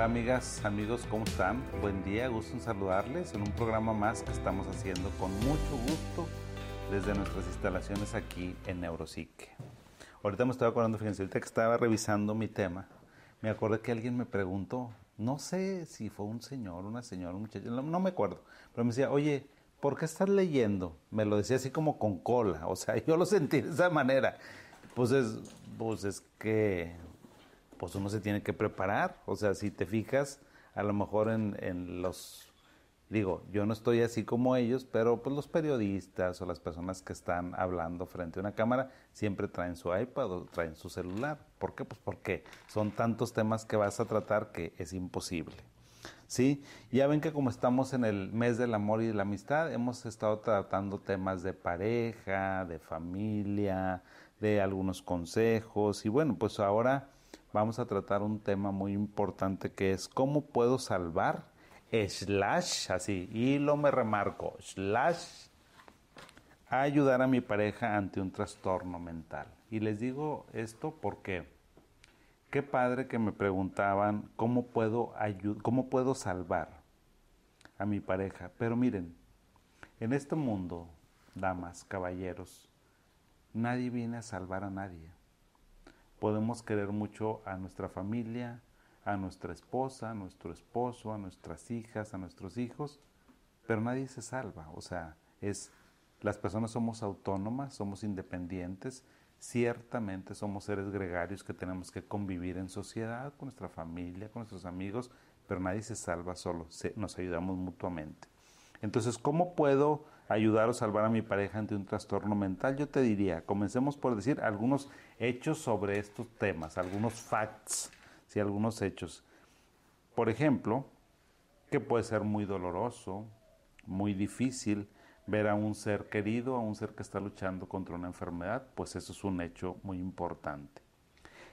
Hola amigas, amigos, ¿cómo están? Buen día, gusto en saludarles en un programa más que estamos haciendo con mucho gusto desde nuestras instalaciones aquí en Neuropsique. Ahorita me estaba acordando, fíjense, ahorita que estaba revisando mi tema, me acordé que alguien me preguntó, no sé si fue un señor, una señora, un muchacho, no, me acuerdo, pero me decía, oye, ¿por qué estás leyendo? Me lo decía así como con cola, o sea, yo lo sentí de esa manera. Pues es, pues es que pues uno se tiene que preparar. O sea, si te fijas, a lo mejor en, en, los, digo, yo no estoy así como ellos, pero pues los periodistas o las personas que están hablando frente a una cámara siempre traen su iPad o traen su celular. ¿Por qué? Pues porque son tantos temas que vas a tratar que es imposible. ¿Sí? Ya ven que como estamos en el mes del amor y de la amistad, hemos estado tratando temas de pareja, de familia, de algunos consejos y bueno, pues ahora vamos a tratar un tema muy importante que es cómo puedo salvar, slash, así, y lo me remarco, slash, ayudar a mi pareja ante un trastorno mental. Y les digo esto porque qué padre que me preguntaban cómo puedo, cómo puedo salvar a mi pareja. Pero miren, en este mundo, damas, caballeros, nadie viene a salvar a nadie Podemos querer mucho a nuestra familia, a nuestra esposa, a nuestro esposo, a nuestras hijas, a nuestros hijos, pero nadie se salva. O sea, es las personas somos autónomas, somos independientes, ciertamente somos seres gregarios que tenemos que convivir en sociedad con nuestra familia, con nuestros amigos, pero nadie se salva solo, nos ayudamos mutuamente. Entonces, ¿cómo puedo ayudar o salvar a mi pareja ante un trastorno mental? Yo te diría, comencemos por decir algunos hechos sobre estos temas, algunos facts, ¿sí? algunos hechos. Por ejemplo, que puede ser muy doloroso, muy difícil ver a un ser querido, a un ser que está luchando contra una enfermedad, pues eso es un hecho muy importante.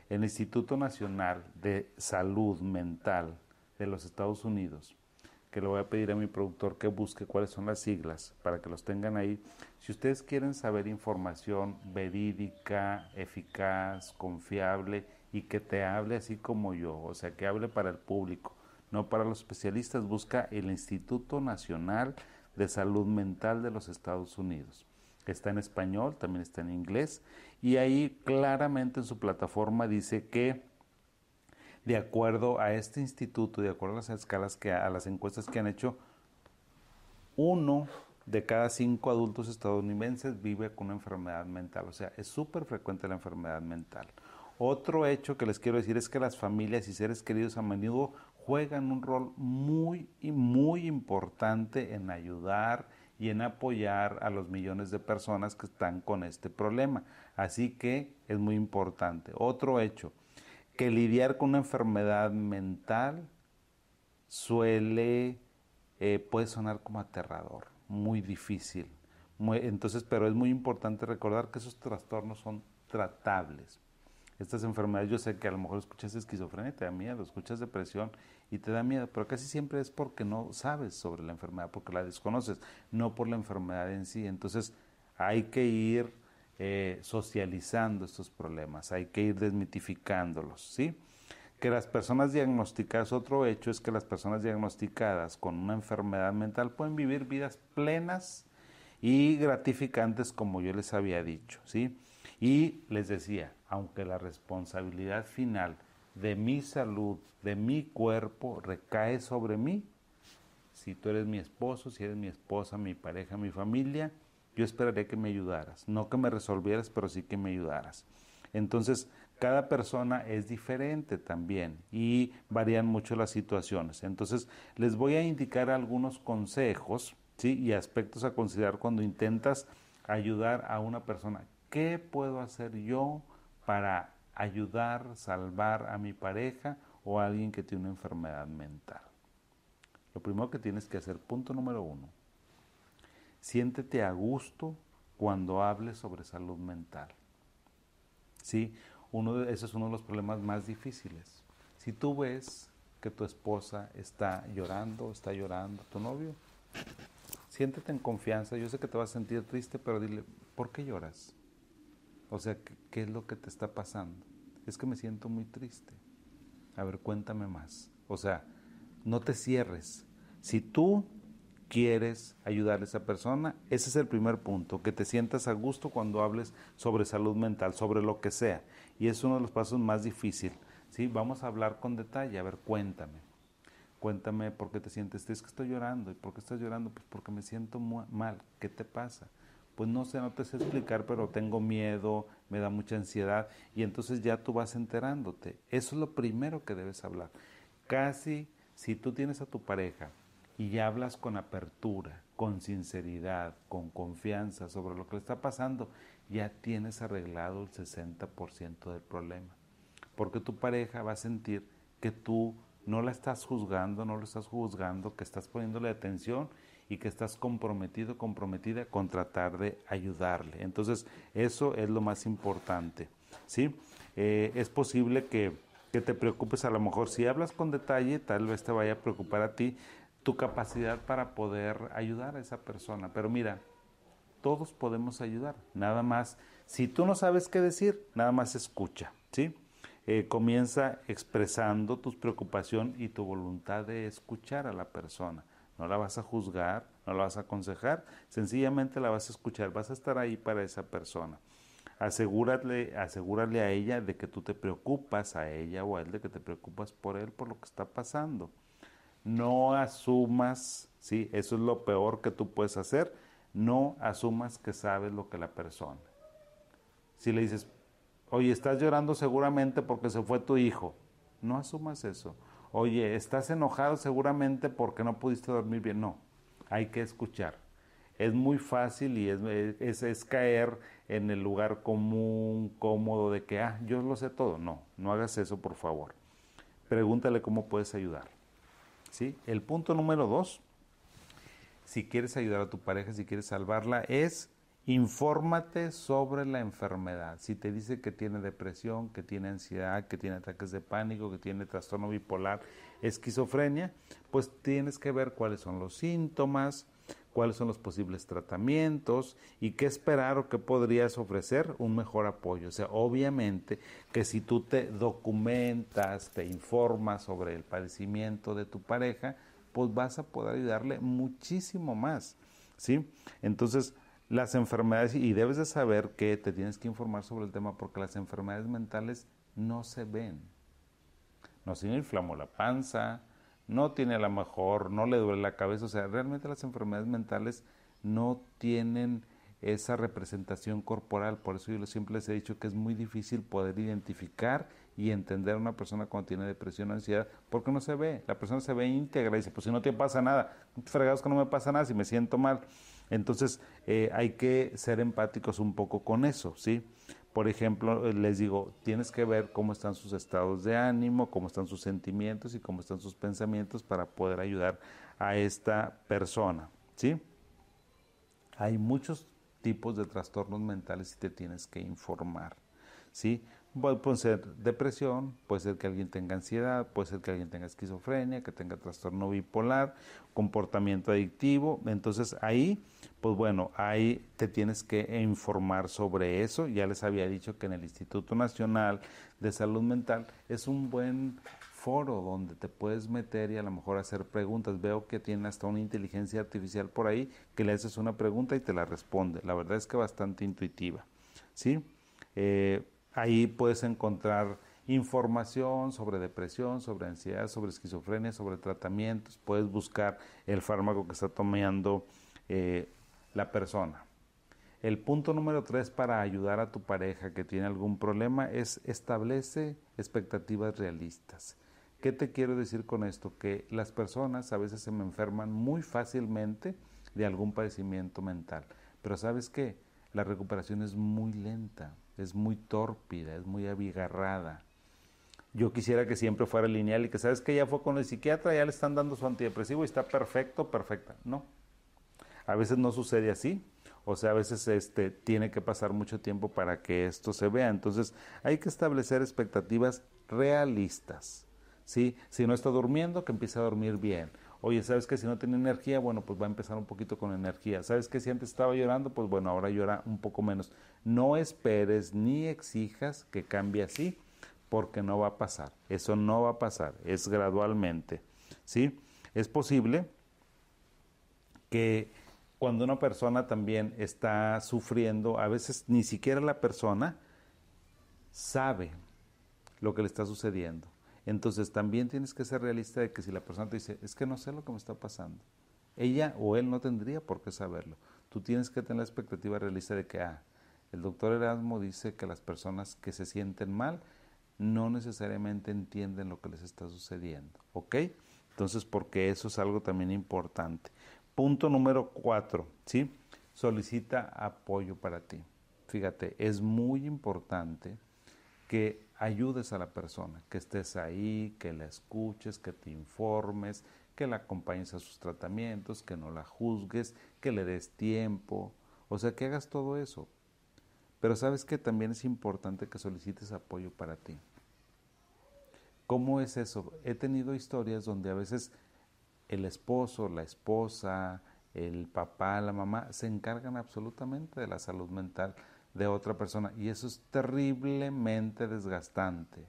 El Instituto Nacional de Salud Mental de los Estados Unidos que le voy a pedir a mi productor que busque cuáles son las siglas para que los tengan ahí. Si ustedes quieren saber información verídica, eficaz, confiable y que te hable así como yo, o sea, que hable para el público, no para los especialistas, busca el Instituto Nacional de Salud Mental de los Estados Unidos. Está en español, también está en inglés y ahí claramente en su plataforma dice que de acuerdo a este instituto, de acuerdo a las escalas que a las encuestas que han hecho, uno de cada cinco adultos estadounidenses vive con una enfermedad mental. O sea, es súper frecuente la enfermedad mental. Otro hecho que les quiero decir es que las familias y seres queridos a menudo juegan un rol muy y muy importante en ayudar y en apoyar a los millones de personas que están con este problema. Así que es muy importante. Otro hecho, que lidiar con una enfermedad mental suele, eh, puede sonar como aterrador, muy difícil. entonces, pero es muy importante recordar que esos trastornos son tratables. Estas enfermedades, yo sé que a lo mejor escuchas esquizofrenia y te da miedo, escuchas depresión y te da miedo, pero casi siempre es porque no sabes sobre la enfermedad, porque la desconoces, no por la enfermedad en sí. Entonces, hay que ir eh, socializando estos problemas, hay que ir desmitificándolos, ¿sí? Que las personas diagnosticadas, otro hecho es que las personas diagnosticadas con una enfermedad mental pueden vivir vidas plenas y gratificantes como yo les había dicho, ¿sí? Y les decía, aunque la responsabilidad final de mi salud, de mi cuerpo, recae sobre mí, si tú eres mi esposo, si eres mi esposa, mi pareja, mi familia, yo esperaría que me ayudaras, no que me resolvieras, pero sí que me ayudaras. Entonces, cada persona es diferente también y varían mucho las situaciones. Entonces, les voy a indicar algunos consejos y aspectos a considerar cuando intentas ayudar a una persona. ¿Qué puedo hacer yo para ayudar, salvar a mi pareja o a alguien que tiene una enfermedad mental? Lo primero que tienes que hacer, punto número uno, Siéntete a gusto cuando hables sobre salud mental. ¿Sí? Uno de, ese es uno de los problemas más difíciles. Si tú ves que tu esposa está llorando, está llorando, tu novio, siéntete en confianza. Yo sé que te vas a sentir triste, pero dile, ¿por qué lloras? O sea, ¿qué, ¿qué, es lo que te está pasando? Es que me siento muy triste. A ver, cuéntame más. O sea, no te cierres. Si tú quieres ayudar a esa persona, ese es el primer punto, que te sientas a gusto cuando hables sobre salud mental, sobre lo que sea. Y es uno de los pasos más difíciles. ¿sí? Vamos a hablar con detalle, a ver, cuéntame. Cuéntame por qué te sientes, es que estoy llorando. ¿Y por qué estás llorando? Pues porque me siento mal. ¿Qué te pasa? Pues no sé, no te sé explicar, pero tengo miedo, me da mucha ansiedad y entonces ya tú vas enterándote. Eso es lo primero que debes hablar. Casi si tú tienes a tu pareja y ya hablas con apertura, con sinceridad, con confianza sobre lo que le está pasando, ya tienes arreglado el 60% del problema. Porque tu pareja va a sentir que tú no la estás juzgando, no lo estás juzgando, que estás poniéndole atención y que estás comprometido, comprometida con tratar de ayudarle. Entonces, eso es lo más importante. ¿sí? Eh, es posible que, que te preocupes, a lo mejor si hablas con detalle, tal vez te vaya a preocupar a ti tu capacidad para poder ayudar a esa persona. Pero mira, todos podemos ayudar. Nada más, si tú no sabes qué decir, nada más escucha, ¿sí? Eh, comienza expresando tu preocupación y tu voluntad de escuchar a la persona. No la vas a juzgar, no la vas a aconsejar, sencillamente la vas a escuchar, vas a estar ahí para esa persona. Asegúrale, asegúrale a ella de que tú te preocupas a ella o a él, de que te preocupas por él, por lo que está pasando no asumas, ¿sí? Eso es lo peor que tú puedes hacer, no asumas que sabes lo que la persona. Si le dices, oye, estás llorando seguramente porque se fue tu hijo, no asumas eso. Oye, estás enojado seguramente porque no pudiste dormir bien. No, hay que escuchar. Es muy fácil y es, es, caer en el lugar común, cómodo de que, ah, yo lo sé todo. No, no hagas eso, por favor. Pregúntale cómo puedes ayudar. ¿Sí? El punto número dos, si quieres ayudar a tu pareja, si quieres salvarla, es infórmate sobre la enfermedad. Si te dice que tiene depresión, que tiene ansiedad, que tiene ataques de pánico, que tiene trastorno bipolar, esquizofrenia, pues tienes que ver cuáles son los síntomas, cuáles son los posibles tratamientos y qué esperar o qué podrías ofrecer un mejor apoyo. O sea, obviamente que si tú te documentas, te informas sobre el padecimiento de tu pareja, pues vas a poder ayudarle muchísimo más, ¿sí? Entonces, las enfermedades, y debes de saber que te tienes que informar sobre el tema porque las enfermedades mentales no se ven. No se inflamó la panza, no tiene a lo mejor, no le duele la cabeza, o sea, realmente las enfermedades mentales no tienen esa representación corporal, por eso yo siempre les he dicho que es muy difícil poder identificar y entender a una persona cuando tiene depresión o ansiedad, porque no se ve, la persona se ve íntegra y dice, pues si no te pasa nada, fregados que no me pasa nada, si me siento mal. Entonces eh, hay que ser empáticos un poco con eso, ¿sí? Por ejemplo, les digo, tienes que ver cómo están sus estados de ánimo, cómo están sus sentimientos y cómo están sus pensamientos para poder ayudar a esta persona, ¿sí? Hay muchos tipos de trastornos mentales y te tienes que informar, ¿sí? Puede ser depresión, puede ser que alguien tenga ansiedad, puede ser que alguien tenga esquizofrenia, que tenga trastorno bipolar, comportamiento adictivo. Entonces ahí, pues bueno, ahí te tienes que informar sobre eso. Ya les había dicho que en el Instituto Nacional de Salud Mental es un buen foro donde te puedes meter y a lo mejor hacer preguntas. Veo que tiene hasta una inteligencia artificial por ahí que le haces una pregunta y te la responde. La verdad es que bastante intuitiva. ¿Sí? Eh, Ahí puedes encontrar información sobre depresión, sobre ansiedad, sobre esquizofrenia, sobre tratamientos. Puedes buscar el fármaco que está tomando eh, la persona. El punto número tres para ayudar a tu pareja que tiene algún problema es establece expectativas realistas. ¿Qué te quiero decir con esto? Que las personas a veces se me enferman muy fácilmente de algún padecimiento mental. Pero sabes qué? La recuperación es muy lenta es muy tórpida, es muy abigarrada. Yo quisiera que siempre fuera lineal y que sabes que ya fue con el psiquiatra, ya le están dando su antidepresivo y está perfecto, perfecta. No. A veces no sucede así. O sea, a veces este, tiene que pasar mucho tiempo para que esto se vea. Entonces, hay que establecer expectativas realistas. ¿sí? Si no está durmiendo, que empiece a dormir bien. Oye, ¿sabes que si no tiene energía? Bueno, pues va a empezar un poquito con energía. ¿Sabes que si antes estaba llorando? Pues bueno, ahora llora un poco menos. No esperes ni exijas que cambie así, porque no va a pasar. Eso no va a pasar, es gradualmente. ¿sí? Es posible que cuando una persona también está sufriendo, a veces ni siquiera la persona sabe lo que le está sucediendo. Entonces también tienes que ser realista de que si la persona te dice, es que no sé lo que me está pasando, ella o él no tendría por qué saberlo. Tú tienes que tener la expectativa realista de que, ah, el doctor Erasmo dice que las personas que se sienten mal no necesariamente entienden lo que les está sucediendo, ¿ok? Entonces, porque eso es algo también importante. Punto número cuatro, ¿sí? Solicita apoyo para ti. Fíjate, es muy importante que ayudes a la persona, que estés ahí, que la escuches, que te informes, que la acompañes a sus tratamientos, que no la juzgues, que le des tiempo, o sea, que hagas todo eso. Pero sabes que también es importante que solicites apoyo para ti. ¿Cómo es eso? He tenido historias donde a veces el esposo, la esposa, el papá, la mamá se encargan absolutamente de la salud mental de otra persona y eso es terriblemente desgastante.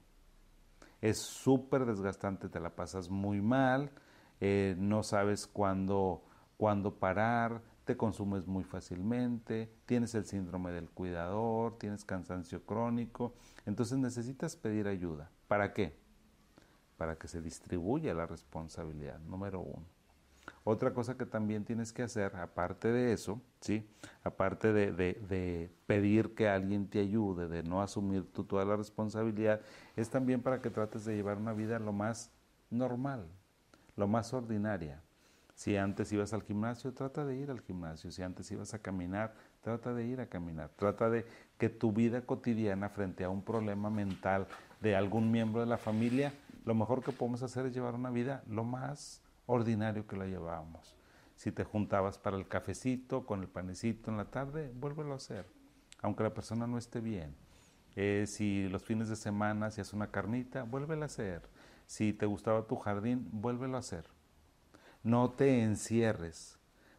Es súper desgastante, te la pasas muy mal, eh, no sabes cuándo, cuándo parar, te consumes muy fácilmente, tienes el síndrome del cuidador, tienes cansancio crónico, entonces necesitas pedir ayuda. ¿Para qué? para que se distribuya la responsabilidad, número uno. Otra cosa que también tienes que hacer, aparte de eso, ¿sí? aparte de, pedir que alguien te ayude, de no asumir tú toda la responsabilidad, es también para que trates de llevar una vida lo más normal, lo más ordinaria. Si antes ibas al gimnasio, trata de ir al gimnasio. Si antes ibas a caminar, trata de ir a caminar. Trata de que tu vida cotidiana frente a un problema mental de algún miembro de la familia lo mejor que podemos hacer es llevar una vida lo más ordinario que la llevábamos. Si te juntabas para el cafecito con el panecito en la tarde, vuélvelo a hacer, aunque la persona no esté bien. Eh, si los fines de semana hacías una carnita, vuélvelo a hacer. Si te gustaba tu jardín, vuélvelo a hacer. No te encierres,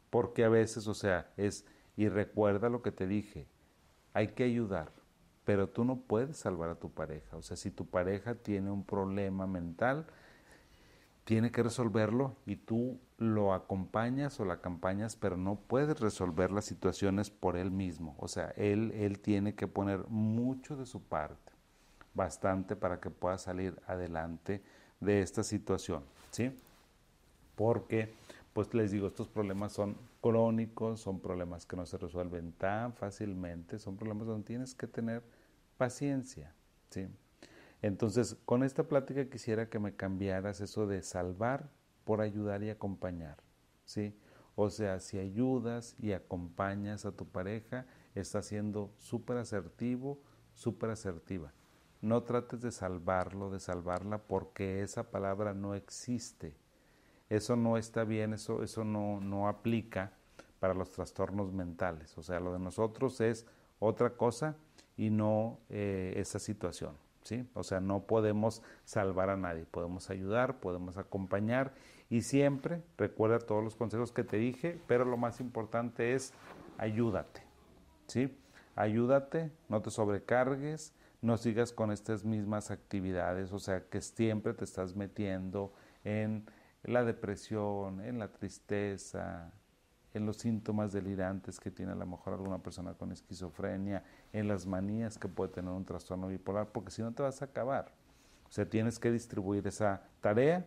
porque a veces, o sea, es, y recuerda lo que te dije, hay que ayudar pero tú no puedes salvar a tu pareja. O sea, si tu pareja tiene un problema mental, tiene que resolverlo y tú lo acompañas o la acompañas, pero no puedes resolver las situaciones por él mismo. O sea, él, él tiene que poner mucho de su parte, bastante para que pueda salir adelante de esta situación, ¿sí? Porque, pues les digo, estos problemas son crónicos, son problemas que no se resuelven tan fácilmente, son problemas donde tienes que tener paciencia. ¿sí? Entonces, con esta plática quisiera que me cambiaras eso de salvar por ayudar y acompañar. ¿sí? O sea, si ayudas y acompañas a tu pareja, estás siendo súper asertivo, súper asertiva. No trates de salvarlo, de salvarla, porque esa palabra no existe. Eso no está bien, eso, eso no, no aplica para los trastornos mentales. O sea, lo de nosotros es otra cosa y no eh, esa situación. O sea, no podemos salvar a nadie, podemos ayudar, podemos acompañar y siempre recuerda todos los consejos que te dije, pero lo más importante es ayúdate. ¿sí? Ayúdate, no te sobrecargues, no sigas con estas mismas actividades, o sea, que siempre te estás metiendo en la depresión, en la tristeza, en los síntomas delirantes que tiene a lo mejor alguna persona con esquizofrenia, en las manías que puede tener un trastorno bipolar, porque si no te vas a acabar. O sea, tienes que distribuir esa tarea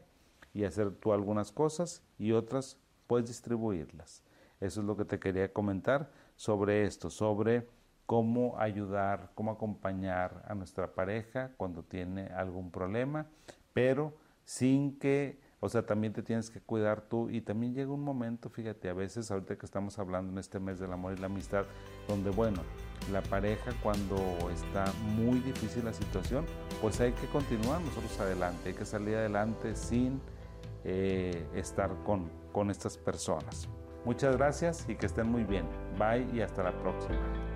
y hacer tú algunas cosas y otras puedes distribuirlas. Eso es lo que te quería comentar sobre esto, sobre cómo ayudar, cómo acompañar a nuestra pareja cuando tiene algún problema, pero sin que o sea, también te tienes que cuidar tú y también llega un momento, fíjate, a veces ahorita que estamos hablando en este mes del amor y la amistad, donde bueno, la pareja cuando está muy difícil la situación, pues hay que continuar nosotros adelante, hay que salir adelante sin eh, estar con, con estas personas. Muchas gracias y que estén muy bien. Bye y hasta la próxima.